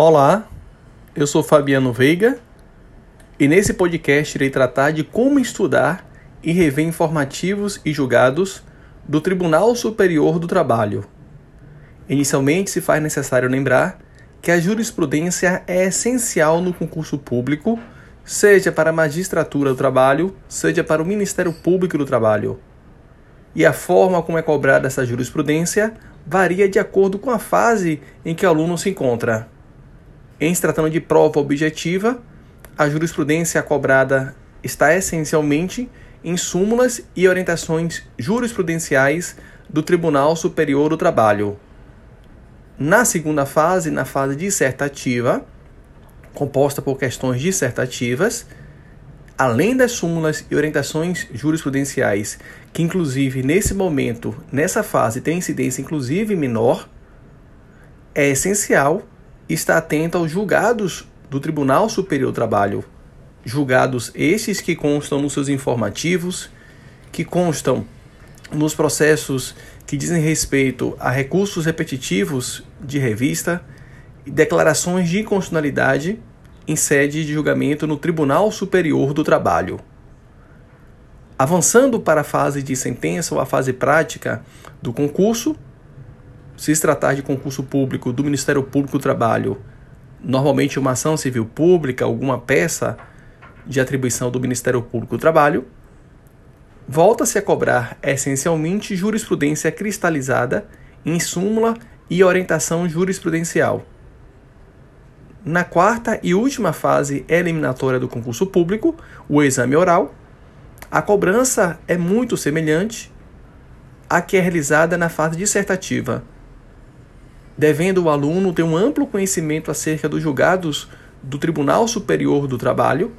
Olá, eu sou Fabiano Veiga e nesse podcast irei tratar de como estudar e rever informativos e julgados do Tribunal Superior do Trabalho. Inicialmente, se faz necessário lembrar que a jurisprudência é essencial no concurso público, seja para a magistratura do trabalho, seja para o Ministério Público do Trabalho. E a forma como é cobrada essa jurisprudência varia de acordo com a fase em que o aluno se encontra. Em se tratando de prova objetiva, a jurisprudência cobrada está essencialmente em súmulas e orientações jurisprudenciais do Tribunal Superior do Trabalho. Na segunda fase, na fase dissertativa, composta por questões dissertativas, além das súmulas e orientações jurisprudenciais, que inclusive nesse momento, nessa fase, tem incidência inclusive menor, é essencial está atento aos julgados do Tribunal Superior do Trabalho. Julgados estes que constam nos seus informativos, que constam nos processos que dizem respeito a recursos repetitivos de revista e declarações de inconstitucionalidade em sede de julgamento no Tribunal Superior do Trabalho. Avançando para a fase de sentença ou a fase prática do concurso, se se tratar de concurso público do Ministério Público do Trabalho, normalmente uma ação civil pública, alguma peça de atribuição do Ministério Público do Trabalho, volta-se a cobrar essencialmente jurisprudência cristalizada em súmula e orientação jurisprudencial. Na quarta e última fase eliminatória do concurso público, o exame oral, a cobrança é muito semelhante à que é realizada na fase dissertativa devendo o aluno ter um amplo conhecimento acerca dos julgados do Tribunal Superior do Trabalho,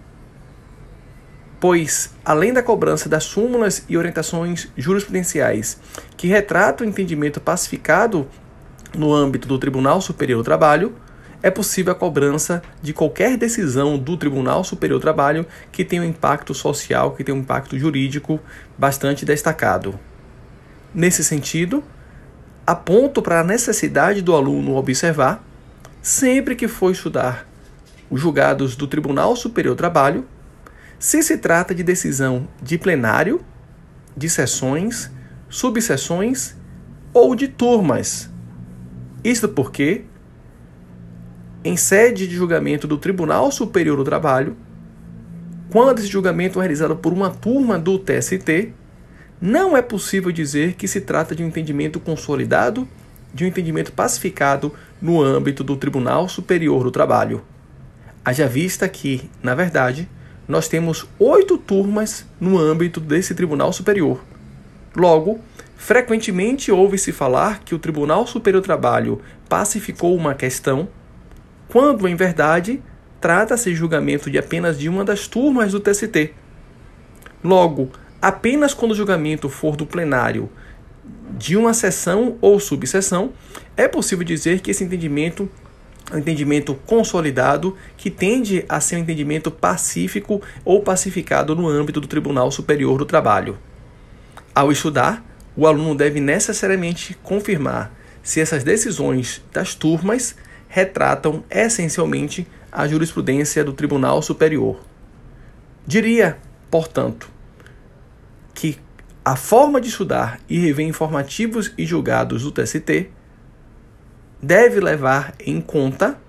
pois, além da cobrança das súmulas e orientações jurisprudenciais que retratam o entendimento pacificado no âmbito do Tribunal Superior do Trabalho, é possível a cobrança de qualquer decisão do Tribunal Superior do Trabalho que tenha um impacto social, que tenha um impacto jurídico bastante destacado. Nesse sentido, aponto para a necessidade do aluno observar, sempre que for estudar os julgados do Tribunal Superior do Trabalho, se se trata de decisão de plenário, de sessões, subseções ou de turmas. Isto porque, em sede de julgamento do Tribunal Superior do Trabalho, quando esse julgamento é realizado por uma turma do TST, não é possível dizer que se trata de um entendimento consolidado, de um entendimento pacificado no âmbito do Tribunal Superior do Trabalho. Haja vista que, na verdade, nós temos oito turmas no âmbito desse Tribunal Superior. Logo, frequentemente ouve-se falar que o Tribunal Superior do Trabalho pacificou uma questão, quando, em verdade, trata-se de julgamento de apenas de uma das turmas do TST. Logo, Apenas quando o julgamento for do plenário de uma sessão ou subseção, é possível dizer que esse entendimento é um entendimento consolidado que tende a ser um entendimento pacífico ou pacificado no âmbito do Tribunal Superior do Trabalho. Ao estudar, o aluno deve necessariamente confirmar se essas decisões das turmas retratam essencialmente a jurisprudência do Tribunal Superior. Diria, portanto, a forma de estudar e rever informativos e julgados do TST deve levar em conta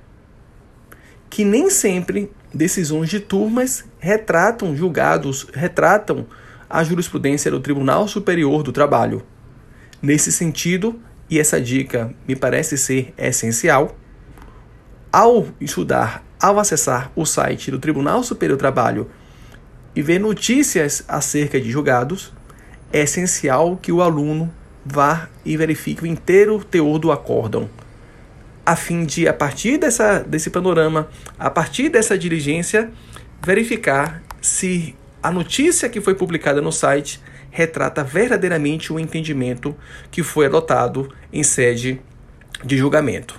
que nem sempre decisões de turmas retratam julgados, retratam a jurisprudência do Tribunal Superior do Trabalho. Nesse sentido, e essa dica me parece ser essencial, ao estudar, ao acessar o site do Tribunal Superior do Trabalho e ver notícias acerca de julgados, é essencial que o aluno vá e verifique o inteiro teor do acórdão, a fim de, a partir dessa, desse panorama, a partir dessa diligência, verificar se a notícia que foi publicada no site retrata verdadeiramente o entendimento que foi adotado em sede de julgamento.